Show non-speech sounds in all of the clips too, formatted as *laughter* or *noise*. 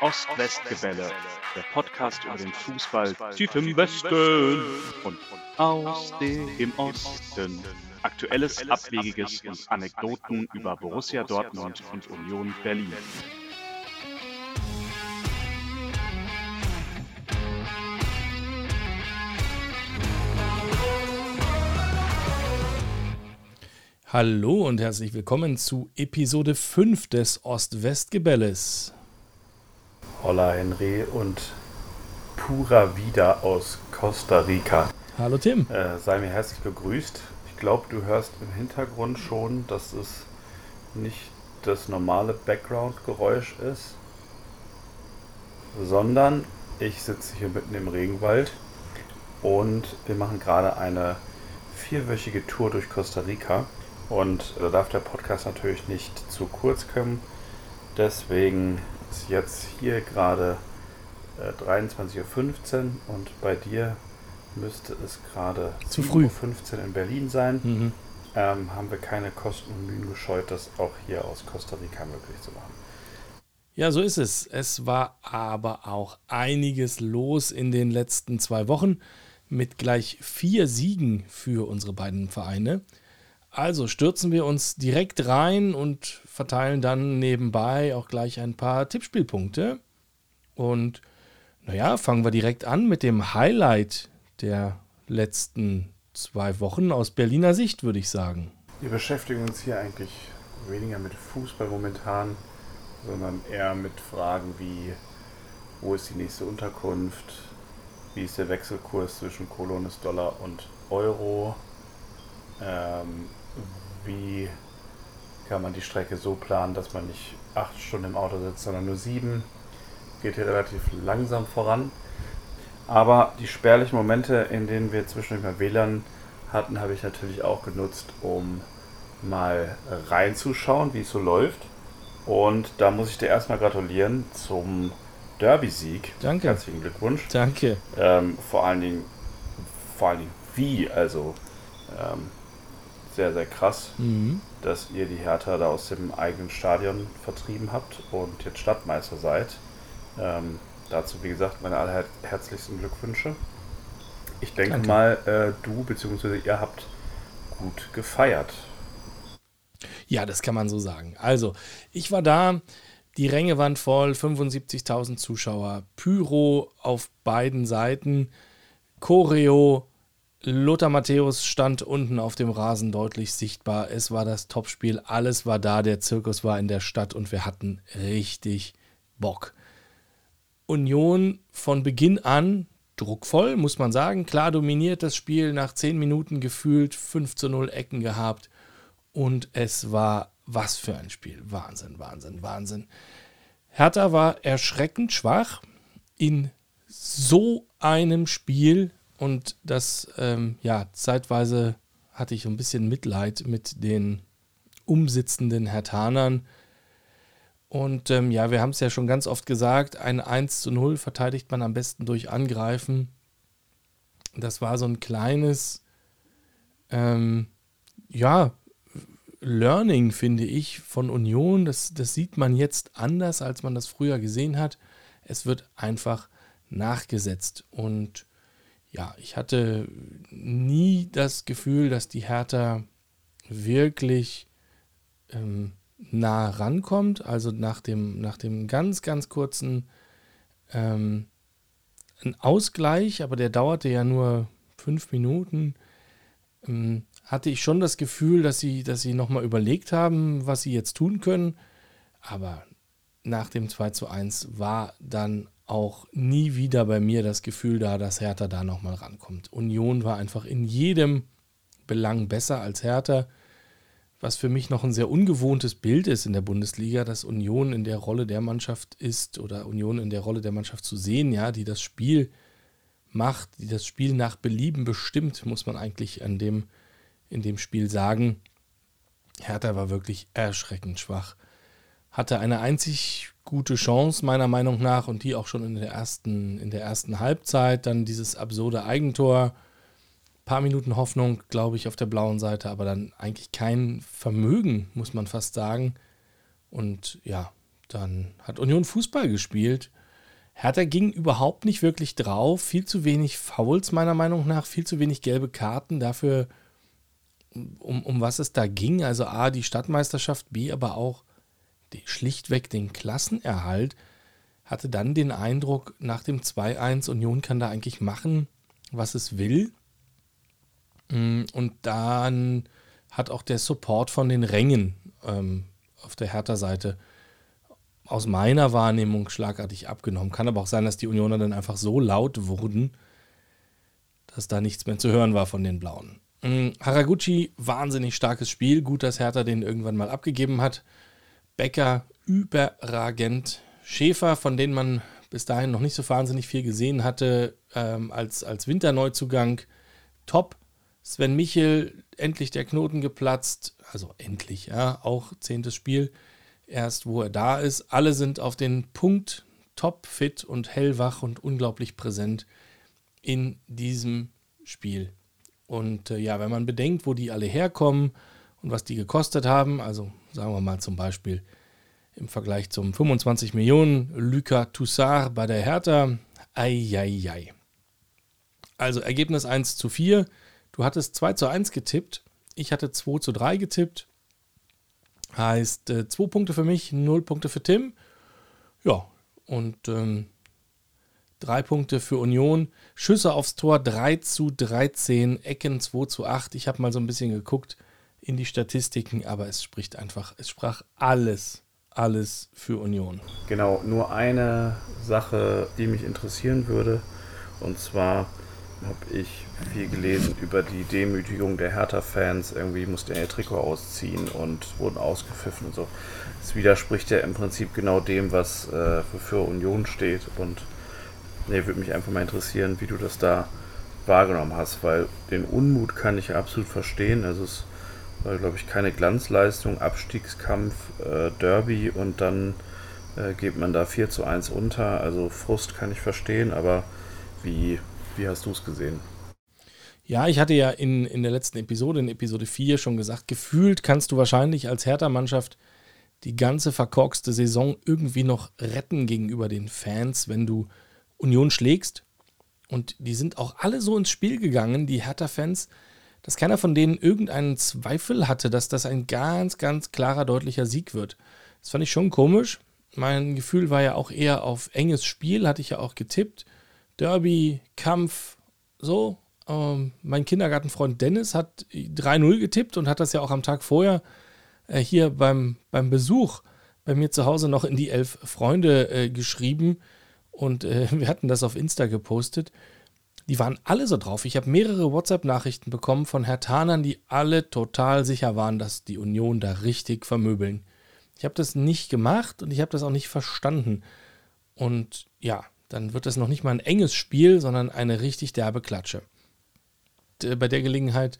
Ost-West-Gebälle, der Podcast über den Fußball tief im Westen und aus dem Osten. Aktuelles, Abwegiges und Anekdoten über Borussia Dortmund und Union Berlin. Hallo und herzlich willkommen zu Episode 5 des Ost-West-Gebelles. Hola Henry und Pura Vida aus Costa Rica. Hallo Tim. Äh, sei mir herzlich begrüßt. Ich glaube, du hörst im Hintergrund schon, dass es nicht das normale Background-Geräusch ist, sondern ich sitze hier mitten im Regenwald und wir machen gerade eine vierwöchige Tour durch Costa Rica. Und da darf der Podcast natürlich nicht zu kurz kommen. Deswegen ist jetzt hier gerade äh, 23.15 Uhr und bei dir müsste es gerade 7.15 Uhr in Berlin sein. Mhm. Ähm, haben wir keine Kosten und Mühen gescheut, das auch hier aus Costa Rica möglich zu machen. Ja, so ist es. Es war aber auch einiges los in den letzten zwei Wochen mit gleich vier Siegen für unsere beiden Vereine. Also stürzen wir uns direkt rein und verteilen dann nebenbei auch gleich ein paar Tippspielpunkte. Und naja, fangen wir direkt an mit dem Highlight der letzten zwei Wochen aus Berliner Sicht, würde ich sagen. Wir beschäftigen uns hier eigentlich weniger mit Fußball momentan, sondern eher mit Fragen wie, wo ist die nächste Unterkunft, wie ist der Wechselkurs zwischen Kolonis Dollar und Euro, ähm, wie kann man die Strecke so planen, dass man nicht acht Stunden im Auto sitzt, sondern nur sieben. Geht hier relativ langsam voran. Aber die spärlichen Momente, in denen wir zwischendurch mal WLAN hatten, habe ich natürlich auch genutzt, um mal reinzuschauen, wie es so läuft. Und da muss ich dir erstmal gratulieren zum Derby-Sieg. Danke. Herzlichen Glückwunsch. Danke. Ähm, vor allen Dingen, vor allen Dingen wie, also ähm, sehr, sehr krass, mhm. dass ihr die Hertha da aus dem eigenen Stadion vertrieben habt und jetzt Stadtmeister seid. Ähm, dazu, wie gesagt, meine allerherzlichsten Glückwünsche. Ich denke Danke. mal, äh, du bzw. ihr habt gut gefeiert. Ja, das kann man so sagen. Also, ich war da, die Ränge waren voll, 75.000 Zuschauer, Pyro auf beiden Seiten, Choreo, Lothar Matthäus stand unten auf dem Rasen deutlich sichtbar. Es war das Topspiel, alles war da, der Zirkus war in der Stadt und wir hatten richtig Bock. Union von Beginn an druckvoll, muss man sagen. Klar dominiert das Spiel, nach 10 Minuten gefühlt 5 zu 0 Ecken gehabt. Und es war was für ein Spiel. Wahnsinn, Wahnsinn, Wahnsinn. Hertha war erschreckend schwach in so einem Spiel und das, ähm, ja, zeitweise hatte ich ein bisschen Mitleid mit den umsitzenden Hertanern. Und ähm, ja, wir haben es ja schon ganz oft gesagt, ein 1 zu 0 verteidigt man am besten durch Angreifen. Das war so ein kleines, ähm, ja, Learning, finde ich, von Union. Das, das sieht man jetzt anders, als man das früher gesehen hat. Es wird einfach nachgesetzt. Und ja, ich hatte nie das Gefühl, dass die Hertha wirklich ähm, nah rankommt. Also nach dem, nach dem ganz, ganz kurzen ähm, Ausgleich, aber der dauerte ja nur fünf Minuten, ähm, hatte ich schon das Gefühl, dass sie, dass sie nochmal überlegt haben, was sie jetzt tun können. Aber nach dem 2 zu 1 war dann auch nie wieder bei mir das Gefühl da, dass Hertha da nochmal rankommt. Union war einfach in jedem Belang besser als Hertha, was für mich noch ein sehr ungewohntes Bild ist in der Bundesliga, dass Union in der Rolle der Mannschaft ist oder Union in der Rolle der Mannschaft zu sehen, ja, die das Spiel macht, die das Spiel nach Belieben bestimmt, muss man eigentlich an dem, in dem Spiel sagen. Hertha war wirklich erschreckend schwach. Hatte eine einzig gute Chance, meiner Meinung nach, und die auch schon in der ersten, in der ersten Halbzeit. Dann dieses absurde Eigentor. Paar Minuten Hoffnung, glaube ich, auf der blauen Seite, aber dann eigentlich kein Vermögen, muss man fast sagen. Und ja, dann hat Union Fußball gespielt. Hertha ging überhaupt nicht wirklich drauf. Viel zu wenig Fouls, meiner Meinung nach. Viel zu wenig gelbe Karten dafür, um, um was es da ging. Also A, die Stadtmeisterschaft, B, aber auch die, schlichtweg den Klassenerhalt. Hatte dann den Eindruck, nach dem 2-1, Union kann da eigentlich machen, was es will. Mm, und dann hat auch der Support von den Rängen ähm, auf der Hertha-Seite aus meiner Wahrnehmung schlagartig abgenommen. Kann aber auch sein, dass die Unioner dann einfach so laut wurden, dass da nichts mehr zu hören war von den Blauen. Mm, Haraguchi, wahnsinnig starkes Spiel. Gut, dass Hertha den irgendwann mal abgegeben hat. Becker, überragend. Schäfer, von denen man bis dahin noch nicht so wahnsinnig viel gesehen hatte, ähm, als, als Winterneuzugang, top. Sven Michel, endlich der Knoten geplatzt. Also endlich, ja, auch zehntes Spiel erst, wo er da ist. Alle sind auf den Punkt top fit und hellwach und unglaublich präsent in diesem Spiel. Und äh, ja, wenn man bedenkt, wo die alle herkommen und was die gekostet haben, also sagen wir mal zum Beispiel im Vergleich zum 25 Millionen Luca Toussaint bei der Hertha, ei, Also Ergebnis 1 zu 4. Du hattest 2 zu 1 getippt. Ich hatte 2 zu 3 getippt. Heißt, äh, zwei Punkte für mich, null Punkte für Tim. Ja, und ähm, drei Punkte für Union. Schüsse aufs Tor 3 zu 13, Ecken 2 zu 8. Ich habe mal so ein bisschen geguckt in die Statistiken, aber es spricht einfach, es sprach alles, alles für Union. Genau, nur eine Sache, die mich interessieren würde. Und zwar habe ich viel gelesen über die Demütigung der Hertha-Fans. Irgendwie musste er ihr Trikot ausziehen und wurden ausgepfiffen und so. Das widerspricht ja im Prinzip genau dem, was äh, für Union steht. Und nee, würde mich einfach mal interessieren, wie du das da wahrgenommen hast, weil den Unmut kann ich absolut verstehen. Also es war, glaube ich, keine Glanzleistung, Abstiegskampf, äh, Derby und dann äh, geht man da 4 zu 1 unter. Also Frust kann ich verstehen, aber wie wie hast du es gesehen? Ja, ich hatte ja in, in der letzten Episode, in Episode 4 schon gesagt, gefühlt kannst du wahrscheinlich als Hertha-Mannschaft die ganze verkorkste Saison irgendwie noch retten gegenüber den Fans, wenn du Union schlägst. Und die sind auch alle so ins Spiel gegangen, die Hertha-Fans, dass keiner von denen irgendeinen Zweifel hatte, dass das ein ganz, ganz klarer, deutlicher Sieg wird. Das fand ich schon komisch. Mein Gefühl war ja auch eher auf enges Spiel, hatte ich ja auch getippt. Derby, Kampf, so. Ähm, mein Kindergartenfreund Dennis hat 3-0 getippt und hat das ja auch am Tag vorher äh, hier beim, beim Besuch bei mir zu Hause noch in die elf Freunde äh, geschrieben und äh, *laughs* wir hatten das auf Insta gepostet. Die waren alle so drauf. Ich habe mehrere WhatsApp-Nachrichten bekommen von Herr Tanern, die alle total sicher waren, dass die Union da richtig vermöbeln. Ich habe das nicht gemacht und ich habe das auch nicht verstanden. Und ja, dann wird das noch nicht mal ein enges Spiel, sondern eine richtig derbe Klatsche. Bei der Gelegenheit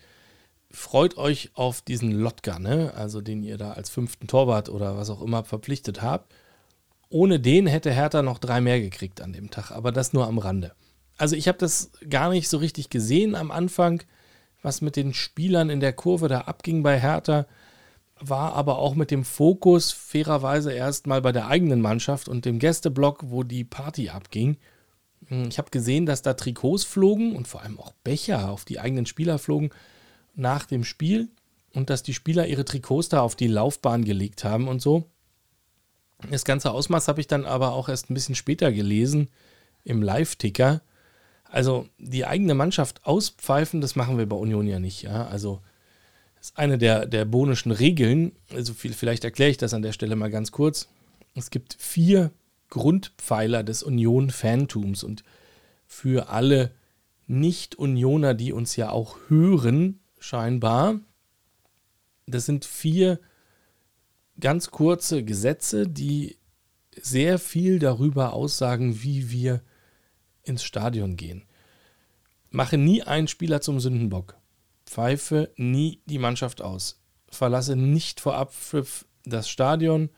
freut euch auf diesen Lotka, ne? also den ihr da als fünften Torwart oder was auch immer verpflichtet habt. Ohne den hätte Hertha noch drei mehr gekriegt an dem Tag, aber das nur am Rande. Also ich habe das gar nicht so richtig gesehen am Anfang, was mit den Spielern in der Kurve da abging bei Hertha war aber auch mit dem Fokus fairerweise erstmal bei der eigenen Mannschaft und dem Gästeblock, wo die Party abging. Hm, ich habe gesehen, dass da Trikots flogen und vor allem auch Becher auf die eigenen Spieler flogen nach dem Spiel und dass die Spieler ihre Trikots da auf die Laufbahn gelegt haben und so. Das ganze Ausmaß habe ich dann aber auch erst ein bisschen später gelesen im Live-Ticker. Also die eigene Mannschaft auspfeifen, das machen wir bei Union ja nicht. Ja? Also das ist eine der, der bonischen Regeln. Also vielleicht erkläre ich das an der Stelle mal ganz kurz. Es gibt vier Grundpfeiler des Union-Fantums und für alle Nicht-Unioner, die uns ja auch hören, scheinbar, das sind vier ganz kurze Gesetze, die sehr viel darüber aussagen, wie wir ins Stadion gehen. Mache nie einen Spieler zum Sündenbock. Pfeife nie die Mannschaft aus. Verlasse nicht vor Abpfiff das Stadion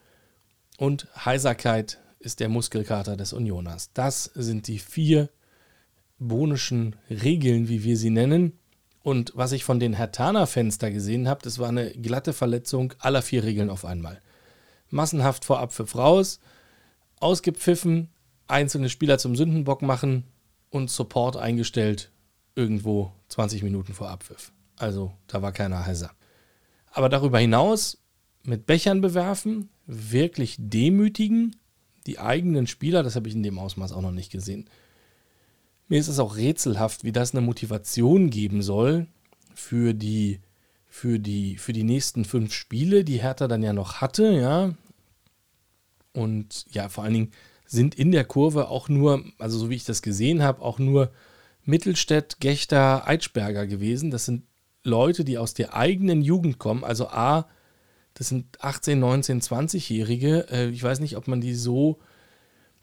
und Heiserkeit ist der Muskelkater des Unioners. Das sind die vier bonischen Regeln, wie wir sie nennen. Und was ich von den Hertaner-Fans gesehen habe, das war eine glatte Verletzung aller vier Regeln auf einmal. massenhaft vor Abpfiff raus, ausgepfiffen, einzelne Spieler zum Sündenbock machen und Support eingestellt irgendwo 20 Minuten vor Abpfiff. Also da war keiner heiser. Aber darüber hinaus mit Bechern bewerfen, wirklich demütigen, die eigenen Spieler, das habe ich in dem Ausmaß auch noch nicht gesehen. Mir ist es auch rätselhaft, wie das eine Motivation geben soll für die, für die, für die nächsten fünf Spiele, die Hertha dann ja noch hatte, ja. Und ja, vor allen Dingen sind in der Kurve auch nur, also so wie ich das gesehen habe, auch nur Mittelstädt, Gechter, Eitschberger gewesen. Das sind Leute, die aus der eigenen Jugend kommen. Also A, das sind 18, 19, 20-Jährige. Ich weiß nicht, ob man die so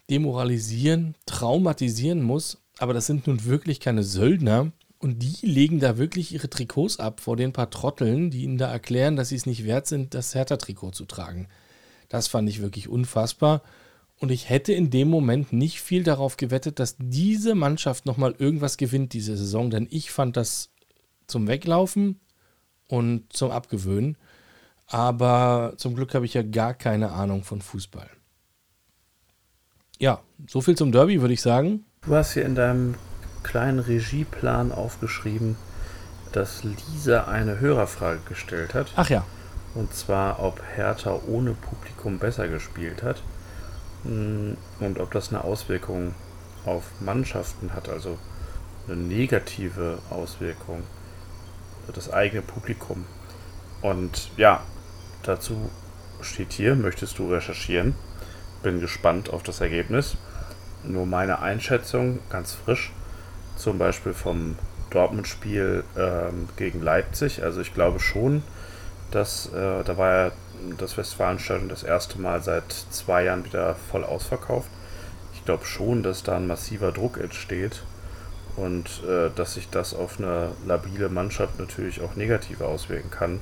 demoralisieren, traumatisieren muss, aber das sind nun wirklich keine Söldner. Und die legen da wirklich ihre Trikots ab vor den paar Trotteln, die ihnen da erklären, dass sie es nicht wert sind, das Hertha-Trikot zu tragen. Das fand ich wirklich unfassbar. Und ich hätte in dem Moment nicht viel darauf gewettet, dass diese Mannschaft nochmal irgendwas gewinnt diese Saison, denn ich fand das zum Weglaufen und zum Abgewöhnen. Aber zum Glück habe ich ja gar keine Ahnung von Fußball. Ja, so viel zum Derby, würde ich sagen. Du hast hier in deinem kleinen Regieplan aufgeschrieben, dass Lisa eine Hörerfrage gestellt hat. Ach ja. Und zwar, ob Hertha ohne Publikum besser gespielt hat. Mm, und ob das eine Auswirkung auf Mannschaften hat, also eine negative Auswirkung, das eigene Publikum. Und ja, dazu steht hier, möchtest du recherchieren? Bin gespannt auf das Ergebnis. Nur meine Einschätzung, ganz frisch, zum Beispiel vom Dortmund-Spiel ähm, gegen Leipzig. Also ich glaube schon, dass äh, da war ja das Westfalenstadion das erste Mal seit zwei Jahren wieder voll ausverkauft. Ich glaube schon, dass da ein massiver Druck entsteht und äh, dass sich das auf eine labile Mannschaft natürlich auch negativ auswirken kann.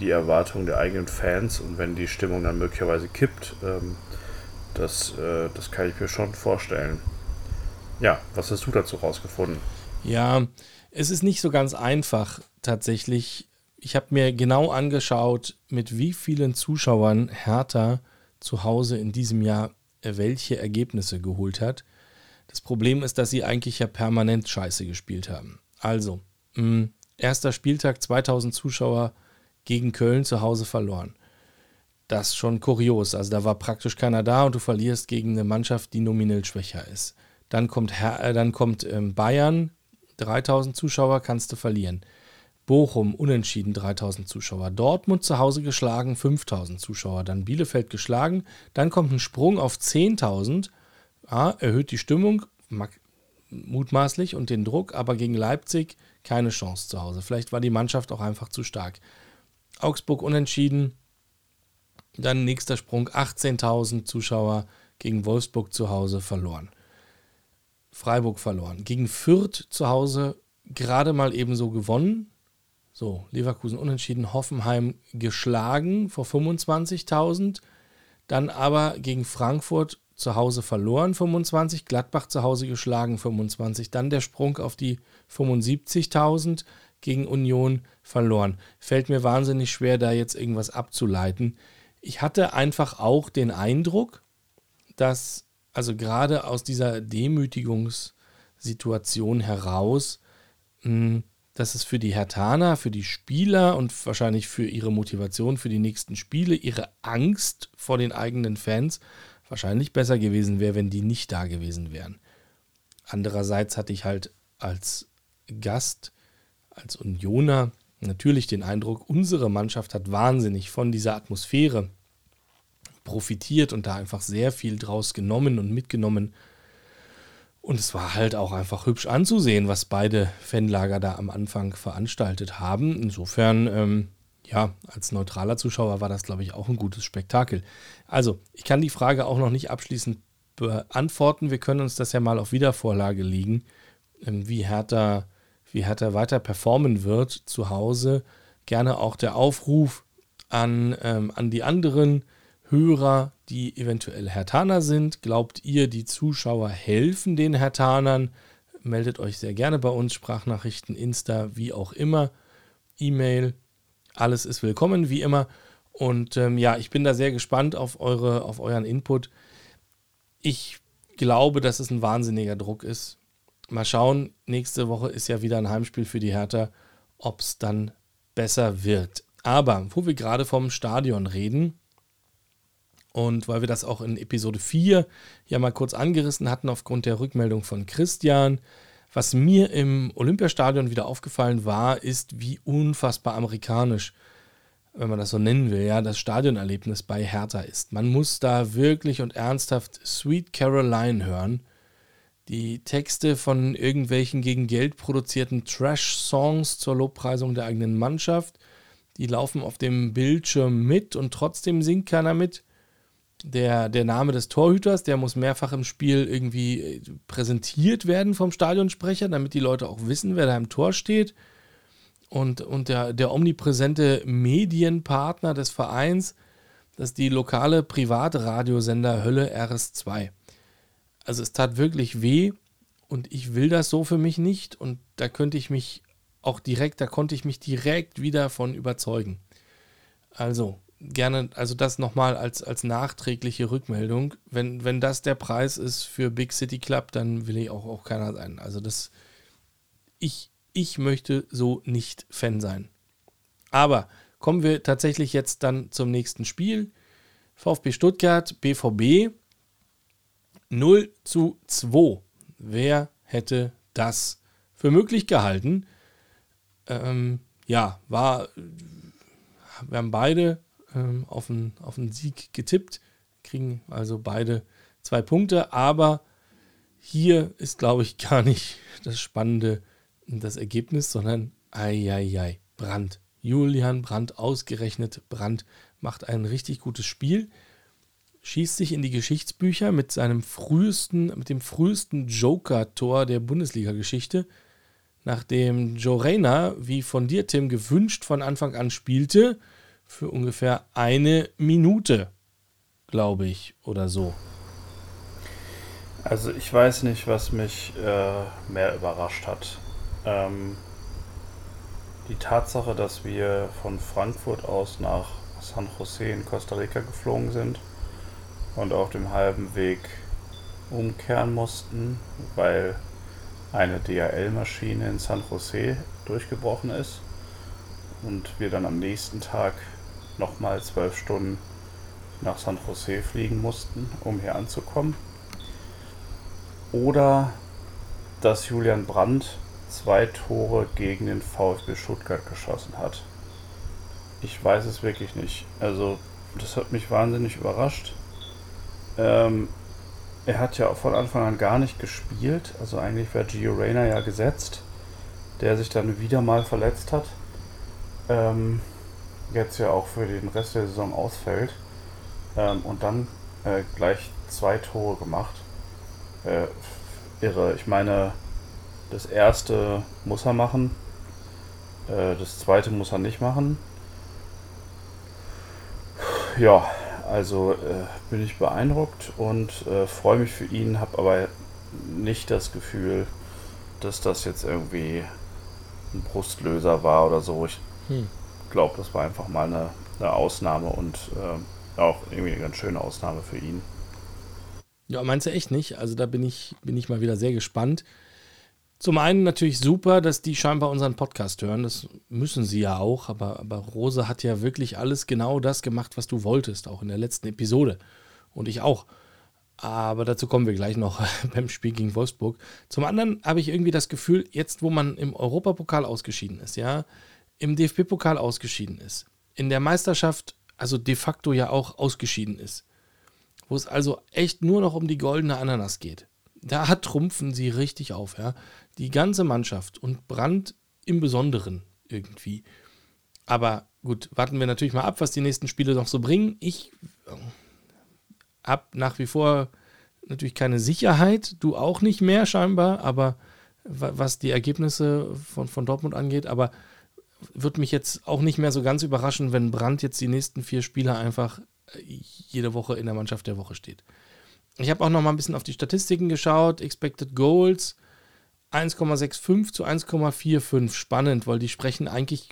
Die Erwartung der eigenen Fans und wenn die Stimmung dann möglicherweise kippt, ähm, das, äh, das kann ich mir schon vorstellen. Ja, was hast du dazu rausgefunden? Ja, es ist nicht so ganz einfach tatsächlich ich habe mir genau angeschaut, mit wie vielen Zuschauern Hertha zu Hause in diesem Jahr äh, welche Ergebnisse geholt hat. Das Problem ist, dass sie eigentlich ja permanent Scheiße gespielt haben. Also, mh, hm, erster Spieltag 2000 Zuschauer gegen Köln zu Hause verloren. Das ist schon kurios. Also da war praktisch keiner da und du verlierst gegen eine Mannschaft, die nominell schwächer ist. Dann kommt, Her äh, dann kommt ähm, Bayern, 3000 Zuschauer kannst du verlieren. Bochum unentschieden 3000 Zuschauer. Dortmund zu Hause geschlagen 5000 Zuschauer. Dann Bielefeld geschlagen. Dann kommt ein Sprung auf 10.000. Ja, erhöht die Stimmung mutmaßlich und den Druck, aber gegen Leipzig keine Chance zu Hause. Vielleicht war die Mannschaft auch einfach zu stark. Augsburg unentschieden. Dann nächster Sprung 18.000 Zuschauer gegen Wolfsburg zu Hause verloren. Freiburg verloren. Gegen Fürth zu Hause gerade mal ebenso gewonnen. So, Leverkusen unentschieden, Hoffenheim geschlagen vor 25.000, dann aber gegen Frankfurt zu Hause verloren 25, Gladbach zu Hause geschlagen 25, dann der Sprung auf die 75.000 gegen Union verloren. Fällt mir wahnsinnig schwer, da jetzt irgendwas abzuleiten. Ich hatte einfach auch den Eindruck, dass also gerade aus dieser Demütigungssituation heraus mh, hm, dass es für die Hertaner, für die Spieler und wahrscheinlich für ihre Motivation für die nächsten Spiele, ihre Angst vor den eigenen Fans wahrscheinlich besser gewesen wäre, wenn die nicht da gewesen wären. Andererseits hatte ich halt als Gast, als Unioner natürlich den Eindruck, unsere Mannschaft hat wahnsinnig von dieser Atmosphäre profitiert und da einfach sehr viel draus genommen und mitgenommen und es war halt auch einfach hübsch anzusehen, was beide Fanlager da am Anfang veranstaltet haben. Insofern, ähm, ja, als neutraler Zuschauer war das, glaube ich, auch ein gutes Spektakel. Also, ich kann die Frage auch noch nicht abschließend beantworten. Wir können uns das ja mal auf Wiedervorlage legen, ähm, wie Hertha, wie Hertha weiter performen wird zu Hause. Gerne auch der Aufruf an, ähm, an die anderen Hörer, die eventuell Hertaner sind. Glaubt ihr, die Zuschauer helfen den Hertanern? Meldet euch sehr gerne bei uns, Sprachnachrichten, Insta, wie auch immer, E-Mail. Alles ist willkommen, wie immer. Und ähm, ja, ich bin da sehr gespannt auf, eure, auf euren Input. Ich glaube, dass es ein wahnsinniger Druck ist. Mal schauen, nächste Woche ist ja wieder ein Heimspiel für die Hertha, ob es dann besser wird. Aber wo wir gerade vom Stadion reden, und weil wir das auch in Episode 4 ja mal kurz angerissen hatten aufgrund der Rückmeldung von Christian, was mir im Olympiastadion wieder aufgefallen war, ist, wie unfassbar amerikanisch, wenn man das so nennen will, ja, das Stadionerlebnis bei Hertha ist. Man muss da wirklich und ernsthaft Sweet Caroline hören. Die Texte von irgendwelchen gegen Geld produzierten Trash-Songs zur Lobpreisung der eigenen Mannschaft, die laufen auf dem Bildschirm mit und trotzdem singt keiner mit der, der Name des Torhüters, der muss mehrfach im Spiel irgendwie äh, präsentiert werden vom Stadionsprecher, damit die Leute auch wissen, wer da im Tor steht. Und, und der, der omnipräsente Medienpartner des Vereins, das ist die lokale Privatradiosender Hölle RS2. Also es tat wirklich weh und ich will das so für mich nicht und da könnte ich mich auch direkt, da konnte ich mich direkt wieder von überzeugen. Also, gerne, also das nochmal als, als nachträgliche Rückmeldung. Wenn, wenn das der Preis ist für Big City Club, dann will ich auch, auch keiner sein. Also das, ich, ich möchte so nicht Fan sein. Aber kommen wir tatsächlich jetzt dann zum nächsten Spiel. VfB Stuttgart, BVB 0 zu 2. Wer hätte das für möglich gehalten? Ähm, ja, war, wir haben beide ähm, auf, einen, auf einen Sieg getippt, kriegen also beide zwei Punkte, aber hier ist, glaube ich, gar nicht das Spannende das Ergebnis, sondern ei, Brand. Julian Brandt, ausgerechnet Brandt, macht ein richtig gutes Spiel, schießt sich in die Geschichtsbücher mit seinem frühesten, mit dem frühesten Joker-Tor der Bundesliga-Geschichte, nachdem Joe Reyna, wie von dir, Tim, gewünscht von Anfang an spielte für ungefähr eine Minute, glaube ich, oder so. Also ich weiß nicht, was mich äh, mehr überrascht hat. Ähm, die Tatsache, dass wir von Frankfurt aus nach San Jose in Costa Rica geflogen sind und auf dem halben Weg umkehren mussten, weil eine DHL-Maschine in San Jose durchgebrochen ist und wir dann am nächsten Tag nochmal zwölf Stunden nach San Jose fliegen mussten, um hier anzukommen. Oder dass Julian Brandt zwei Tore gegen den VfB Stuttgart geschossen hat. Ich weiß es wirklich nicht. Also, das hat mich wahnsinnig überrascht. Ähm, er hat ja von Anfang an gar nicht gespielt. Also eigentlich war Gio Reyna ja gesetzt, der sich dann wieder mal verletzt hat. Ähm, jetzt ja auch für den Rest der Saison ausfällt ähm, und dann äh, gleich zwei Tore gemacht. Äh, irre. Ich meine, das erste muss er machen, äh, das zweite muss er nicht machen. Ja, also äh, bin ich beeindruckt und äh, freue mich für ihn, habe aber nicht das Gefühl, dass das jetzt irgendwie ein Brustlöser war oder so. Ich hm glaube, das war einfach mal eine, eine Ausnahme und äh, auch irgendwie eine ganz schöne Ausnahme für ihn. Ja, meinst du echt nicht? Also da bin ich, bin ich mal wieder sehr gespannt. Zum einen natürlich super, dass die scheinbar unseren Podcast hören. Das müssen sie ja auch. Aber, aber Rose hat ja wirklich alles genau das gemacht, was du wolltest, auch in der letzten Episode. Und ich auch. Aber dazu kommen wir gleich noch *laughs* beim Spiel gegen Wolfsburg. Zum anderen habe ich irgendwie das Gefühl, jetzt wo man im Europapokal ausgeschieden ist, ja, im DFB-Pokal ausgeschieden ist, in der Meisterschaft also de facto ja auch ausgeschieden ist, wo es also echt nur noch um die goldene Ananas geht. Da *laughs* trumpfen sie richtig auf, ja. Die ganze Mannschaft und Brand im Besonderen irgendwie. Aber gut, warten wir natürlich mal ab, was die nächsten Spiele noch so bringen. Ich äh, habe nach wie vor natürlich keine Sicherheit, du auch nicht mehr scheinbar, aber was die Ergebnisse von, von Dortmund angeht, aber würde mich jetzt auch nicht mehr so ganz überraschen, wenn Brandt jetzt die nächsten vier Spiele einfach äh, jede Woche in der Mannschaft der Woche steht. Ich habe auch noch mal ein bisschen auf die Statistiken geschaut. Expected Goals 1,65 zu 1,45. Spannend, weil die sprechen eigentlich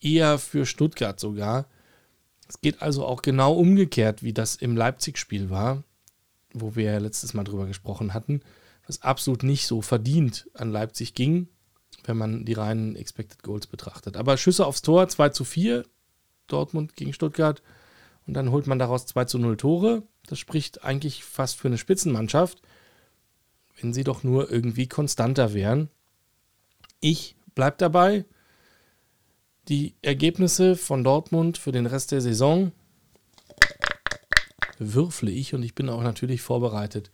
eher für Stuttgart sogar. Es geht also auch genau umgekehrt, wie das im Leipzig-Spiel war, wo wir ja letztes Mal drüber gesprochen hatten, was absolut nicht so verdient an Leipzig ging, wenn man die reinen Expected Goals betrachtet. Aber Schüsse aufs Tor 2 zu 4, Dortmund gegen Stuttgart, und dann holt man daraus 2 zu 0 Tore. Das spricht eigentlich fast für eine Spitzenmannschaft, wenn sie doch nur irgendwie konstanter wären. Ich bleibe dabei. Die Ergebnisse von Dortmund für den Rest der Saison würfle ich und ich bin auch natürlich vorbereitet,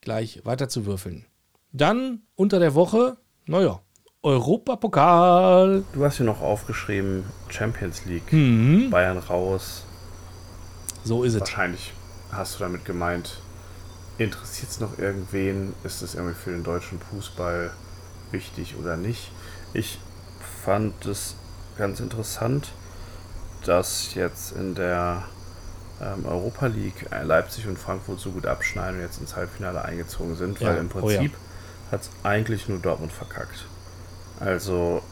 gleich weiter zu würfeln. Dann unter der Woche, naja, Europapokal. Du hast hier noch aufgeschrieben Champions League, Mhm. Bayern raus. So ist es. Wahrscheinlich hast du damit gemeint, interessiert es noch irgendwen? Ist es irgendwie für den deutschen Fußball wichtig oder nicht? Ich fand es ganz interessant, dass jetzt in der ähm, Europa League Leipzig und Frankfurt so gut abschneiden und jetzt ins Halbfinale eingezogen sind, Ja, weil im oh ja. Prinzip hat es eigentlich nur Dortmund verkackt. Also,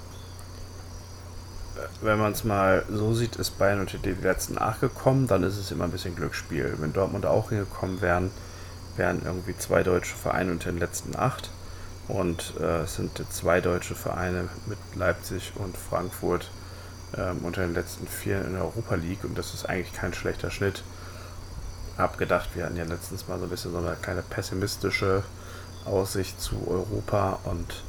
wenn man es mal so sieht, ist Bayern unter die letzten acht gekommen, dann ist es immer ein bisschen Glücksspiel. Wenn Dortmund auch hingekommen wären, wären irgendwie zwei deutsche Vereine unter den letzten acht. Und äh, es sind zwei deutsche Vereine mit Leipzig und Frankfurt ähm, unter den letzten vier in der Europa League. Und das ist eigentlich kein schlechter Schnitt. Hab gedacht, wir hatten ja letztens mal so ein bisschen so eine kleine pessimistische Aussicht zu Europa und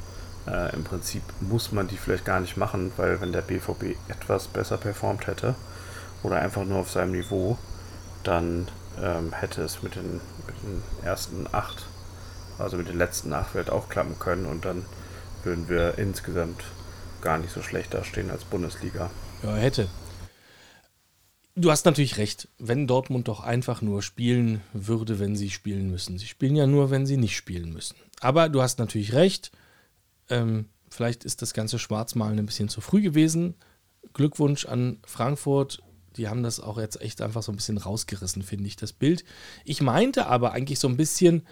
äh, im Prinzip muss man die vielleicht gar nicht machen, weil wenn der BVB etwas besser performt hätte oder einfach nur auf seinem Niveau, dann ähm, hätte es mit den, mit den ersten acht, also mit den letzten acht vielleicht auch klappen können und dann würden wir insgesamt gar nicht so schlecht dastehen als Bundesliga. Ja, hätte. Du hast natürlich recht, wenn Dortmund doch einfach nur spielen würde, wenn sie spielen müssen. Sie spielen ja nur, wenn sie nicht spielen müssen. Aber du hast natürlich recht. Ähm, vielleicht ist das ganze Schwarzmalen ein bisschen zu früh gewesen. Glückwunsch an Frankfurt. Die haben das auch jetzt echt einfach so ein bisschen rausgerissen, finde ich, das Bild. Ich meinte aber eigentlich so ein bisschen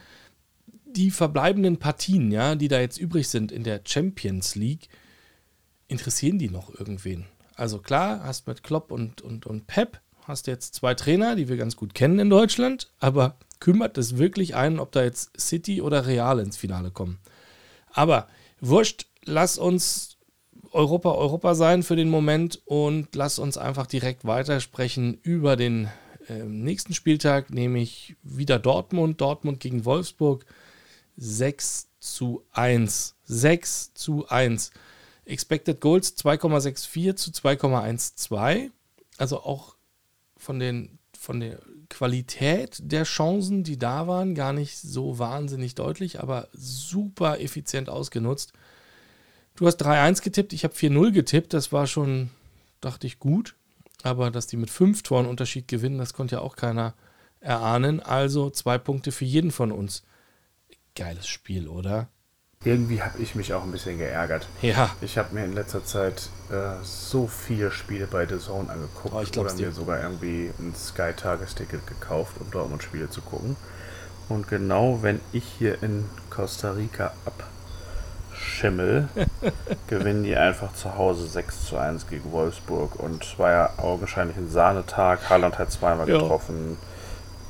die verbleibenden Partien, ja, die da jetzt übrig sind in der Champions League, interessieren die noch irgendwen? Also klar, hast mit Klopp und, und, und Pep, hast jetzt zwei Trainer, die wir ganz gut kennen in Deutschland, aber kümmert es wirklich einen, ob da jetzt City oder Real ins Finale kommen? Aber wurscht, lass uns Europa Europa sein für den Moment und lass uns einfach direkt weitersprechen über den äh, nächsten Spieltag, nämlich wieder Dortmund, Dortmund gegen Wolfsburg. 6 zu 1. 6 zu 1. Expected Goals 2,64 zu 2,12. Also auch von, den, von der Qualität der Chancen, die da waren, gar nicht so wahnsinnig deutlich, aber super effizient ausgenutzt. Du hast 3-1 getippt, ich habe 4-0 getippt. Das war schon, dachte ich, gut. Aber dass die mit fünf Toren Unterschied gewinnen, das konnte ja auch keiner erahnen. Also zwei Punkte für jeden von uns. Geiles Spiel, oder? Irgendwie habe ich mich auch ein bisschen geärgert. Ja. Ich habe mir in letzter Zeit äh, so viele Spiele bei The Zone angeguckt Oh, ich oder mir sogar irgendwie ein Sky-Tagesticket gekauft, um Dortmund-Spiele zu gucken. Und genau wenn ich hier in Costa Rica abschimmel, *laughs* gewinnen die einfach zu Hause 6 zu 1 gegen Wolfsburg. Und es war ja augenscheinlich ein Sahnetag. Haaland hat zweimal Ja. getroffen.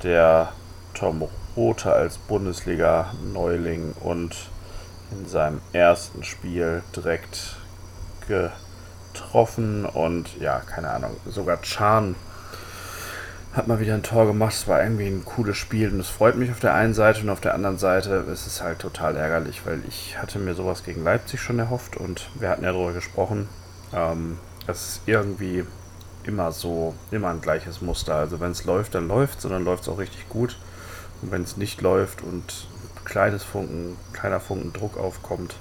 Der Tom Rothe als Bundesliga-Neuling und in seinem ersten Spiel direkt getroffen und ja, keine Ahnung, sogar Chan hat mal wieder ein Tor gemacht. Es war irgendwie ein cooles Spiel und es freut mich auf der einen Seite und auf der anderen Seite ist es halt total ärgerlich, weil ich hatte mir sowas gegen Leipzig schon erhofft und wir hatten ja darüber gesprochen. Ähm, es ist irgendwie immer so, immer ein gleiches Muster. Also wenn es läuft, dann läuft es und dann läuft es auch richtig gut. Und wenn es nicht läuft und kleines Funken, kleiner Funken Druck aufkommt,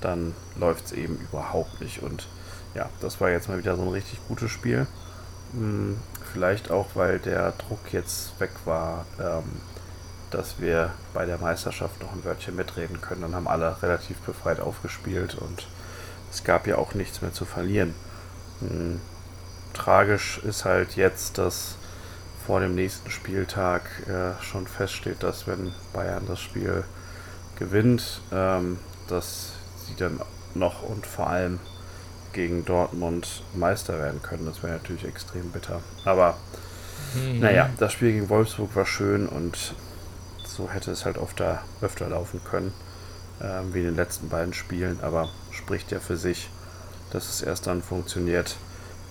dann läuft es eben überhaupt nicht. Und ja, das war jetzt mal wieder so ein richtig gutes Spiel. Hm, Vielleicht auch, weil der Druck jetzt weg war, ähm, dass wir bei der Meisterschaft noch ein Wörtchen mitreden können. Dann haben alle relativ befreit aufgespielt und es gab ja auch nichts mehr zu verlieren. Hm, Tragisch ist halt jetzt, dass vor dem nächsten Spieltag äh, schon feststeht, dass wenn Bayern das Spiel gewinnt, ähm, dass sie dann noch und vor allem gegen Dortmund Meister werden können. Das wäre natürlich extrem bitter. Aber mhm. naja, das Spiel gegen Wolfsburg war schön und so hätte es halt öfter, öfter laufen können, äh, wie in den letzten beiden Spielen. Aber spricht ja für sich, dass es erst dann funktioniert,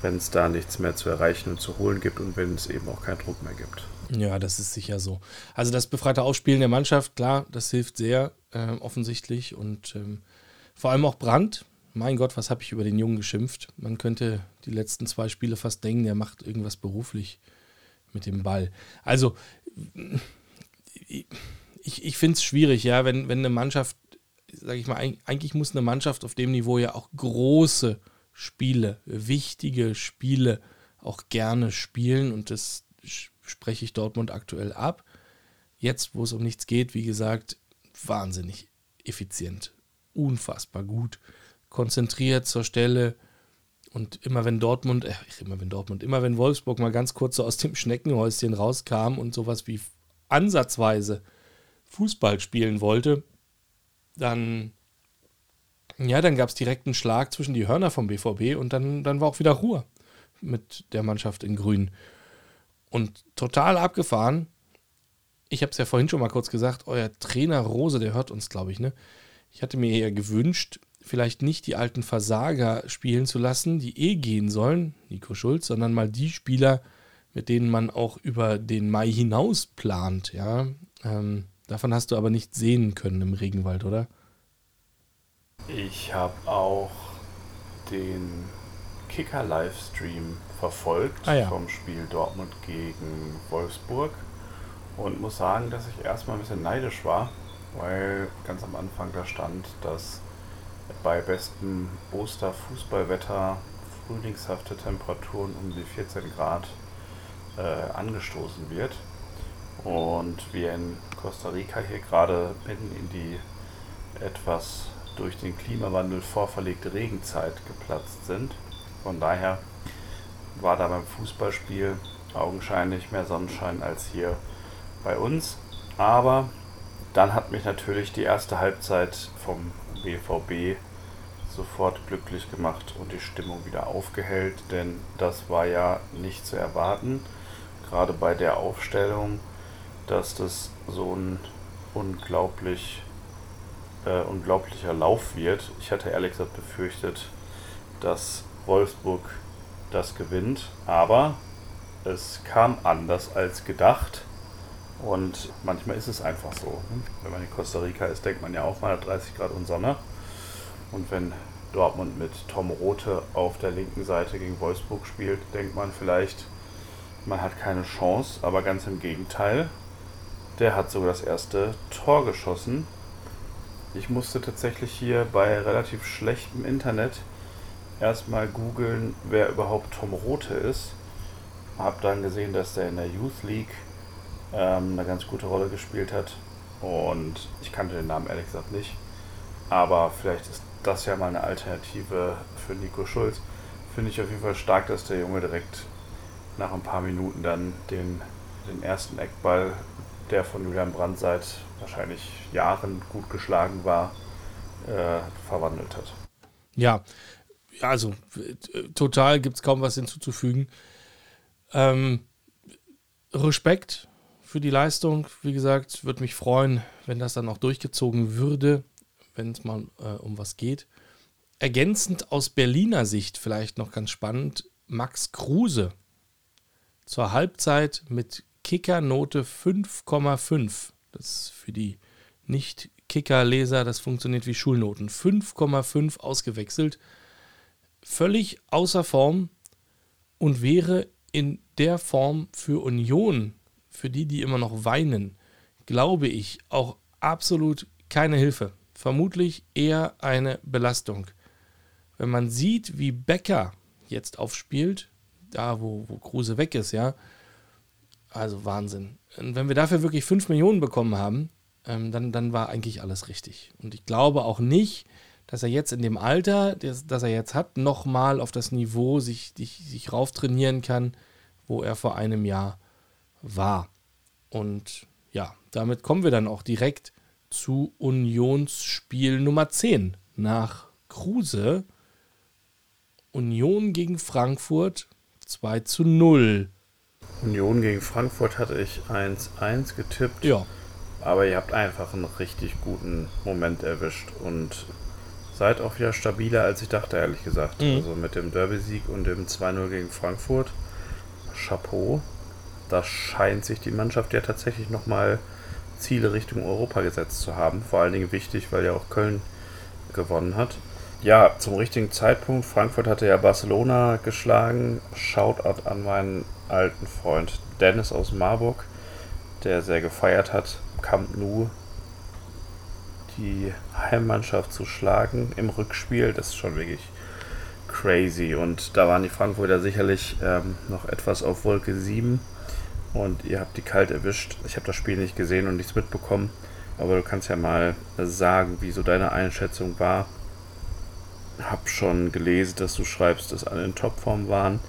wenn es da nichts mehr zu erreichen und zu holen gibt und wenn es eben auch keinen Druck mehr gibt. Ja, das ist sicher so. Also das befreite Ausspielen der Mannschaft, klar, das hilft sehr äh, offensichtlich und ähm, vor allem auch Brandt. Mein Gott, was habe ich über den Jungen geschimpft? Man könnte die letzten zwei Spiele fast denken, der macht irgendwas beruflich mit dem Ball. Also ich, ich finde es schwierig, ja, wenn, wenn eine Mannschaft, sage ich mal, eigentlich muss eine Mannschaft auf dem Niveau ja auch große Spiele, wichtige Spiele auch gerne spielen und das spreche ich Dortmund aktuell ab. Jetzt, wo es um nichts geht, wie gesagt, wahnsinnig effizient, unfassbar gut, konzentriert zur Stelle. Und immer wenn Dortmund, äh, immer wenn Dortmund, immer wenn Wolfsburg mal ganz kurz so aus dem Schneckenhäuschen rauskam und sowas wie ansatzweise Fußball spielen wollte, dann, ja, dann gab es direkt einen Schlag zwischen die Hörner vom BVB und dann, dann war auch wieder Ruhe mit der Mannschaft in Grün. Und total abgefahren. Ich habe es ja vorhin schon mal kurz gesagt, euer Trainer Rose, der hört uns, glaube ich, ne? Ich hatte mir eher gewünscht, vielleicht nicht die alten Versager spielen zu lassen, die eh gehen sollen, Nico Schulz, sondern mal die Spieler, mit denen man auch über den Mai hinaus plant, ja. Ähm, davon hast du aber nicht sehen können im Regenwald, oder? Ich habe auch den Kicker-Livestream verfolgt ah, ja. vom Spiel Dortmund gegen Wolfsburg und muss sagen, dass ich erstmal ein bisschen neidisch war, weil ganz am Anfang da stand, dass bei bestem Osterfußballwetter frühlingshafte Temperaturen um die 14 Grad äh, angestoßen wird. Und wir in Costa Rica hier gerade mitten in die etwas durch den Klimawandel vorverlegte Regenzeit geplatzt sind. Von daher war da beim Fußballspiel augenscheinlich mehr Sonnenschein als hier bei uns. Aber dann hat mich natürlich die erste Halbzeit vom BVB sofort glücklich gemacht und die Stimmung wieder aufgehellt, denn das war ja nicht zu erwarten, gerade bei der Aufstellung, dass das so ein unglaublich äh, unglaublicher Lauf wird. Ich hatte ehrlich gesagt befürchtet, dass Wolfsburg das gewinnt, aber es kam anders als gedacht. Und manchmal ist es einfach so. Ne? Wenn man in Costa Rica ist, denkt man ja auch mal 30 Grad und Sonne. Und wenn Dortmund mit Tom Rote auf der linken Seite gegen Wolfsburg spielt, denkt man vielleicht, man hat keine Chance, aber ganz im Gegenteil. Der hat sogar das erste Tor geschossen. Ich musste tatsächlich hier bei relativ schlechtem Internet erstmal googeln, wer überhaupt Tom Rote ist. Hab dann gesehen, dass der in der Youth League ähm, eine ganz gute Rolle gespielt hat. Und ich kannte den Namen ehrlich gesagt nicht. Aber vielleicht ist das ja mal eine Alternative für Nico Schulz. Finde ich auf jeden Fall stark, dass der Junge direkt nach ein paar Minuten dann den, den ersten Eckball, der von Julian Brandt seit wahrscheinlich Jahren gut geschlagen war, äh, verwandelt hat. Ja, also total gibt es kaum was hinzuzufügen. Ähm, Respekt für die Leistung. Wie gesagt, würde mich freuen, wenn das dann auch durchgezogen würde, wenn es mal äh, um was geht. Ergänzend aus Berliner Sicht vielleicht noch ganz spannend, Max Kruse zur Halbzeit mit Kickernote 5,5. Das ist für die Nicht-Kicker-Leser, das funktioniert wie Schulnoten. 5,5 ausgewechselt völlig außer Form und wäre in der Form für Union, für die, die immer noch weinen, glaube ich, auch absolut keine Hilfe. Vermutlich eher eine Belastung. Wenn man sieht, wie Becker jetzt aufspielt, da wo, wo Kruse weg ist, ja, also Wahnsinn. Und wenn wir dafür wirklich 5 Millionen bekommen haben, ähm, dann, dann war eigentlich alles richtig. Und ich glaube auch nicht, dass er jetzt in dem Alter, das, das er jetzt hat, nochmal auf das Niveau sich, sich, sich rauftrainieren kann, wo er vor einem Jahr war. Und ja, damit kommen wir dann auch direkt zu Unionsspiel Nummer 10 nach Kruse. Union gegen Frankfurt 2 zu 0. Union gegen Frankfurt hatte ich 1-1 getippt. Ja. Aber ihr habt einfach einen richtig guten Moment erwischt und seid auch wieder stabiler, als ich dachte, ehrlich gesagt. Mhm. Also mit dem Derby-Sieg und dem 2-0 gegen Frankfurt. Chapeau. Da scheint sich die Mannschaft ja tatsächlich nochmal Ziele Richtung Europa gesetzt zu haben. Vor allen Dingen wichtig, weil ja auch Köln gewonnen hat. Ja, zum richtigen Zeitpunkt. Frankfurt hatte ja Barcelona geschlagen. Shoutout an meinen alten Freund Dennis aus Marburg, der sehr gefeiert hat, Camp Nou die Heimmannschaft zu schlagen im Rückspiel. Das ist schon wirklich crazy. Und da waren die Frankfurter sicherlich ähm, noch etwas auf Wolke 7. Und ihr habt die kalt erwischt. Ich habe das Spiel nicht gesehen und nichts mitbekommen. Aber du kannst ja mal sagen, wie so deine Einschätzung war. Hab schon gelesen, dass du schreibst, dass alle in Topform waren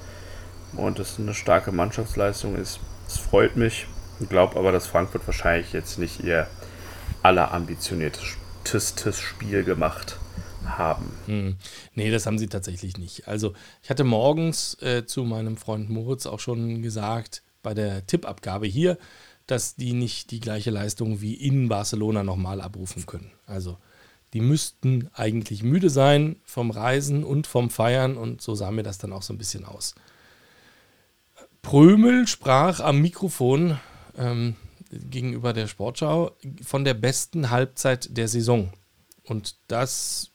und es eine starke Mannschaftsleistung ist. Es freut mich. Ich glaube aber, dass Frankfurt wahrscheinlich jetzt nicht ihr allerambitioniertestes Spiel gemacht haben. Hm. Nee, das haben sie tatsächlich nicht. Also, ich hatte morgens äh, zu meinem Freund Moritz auch schon gesagt, bei der Tippabgabe hier, dass die nicht die gleiche Leistung wie in Barcelona nochmal abrufen können. Also, die müssten eigentlich müde sein vom Reisen und vom Feiern und so sah mir das dann auch so ein bisschen aus. Prömel sprach am Mikrofon ähm, gegenüber der Sportschau von der besten Halbzeit der Saison. Und das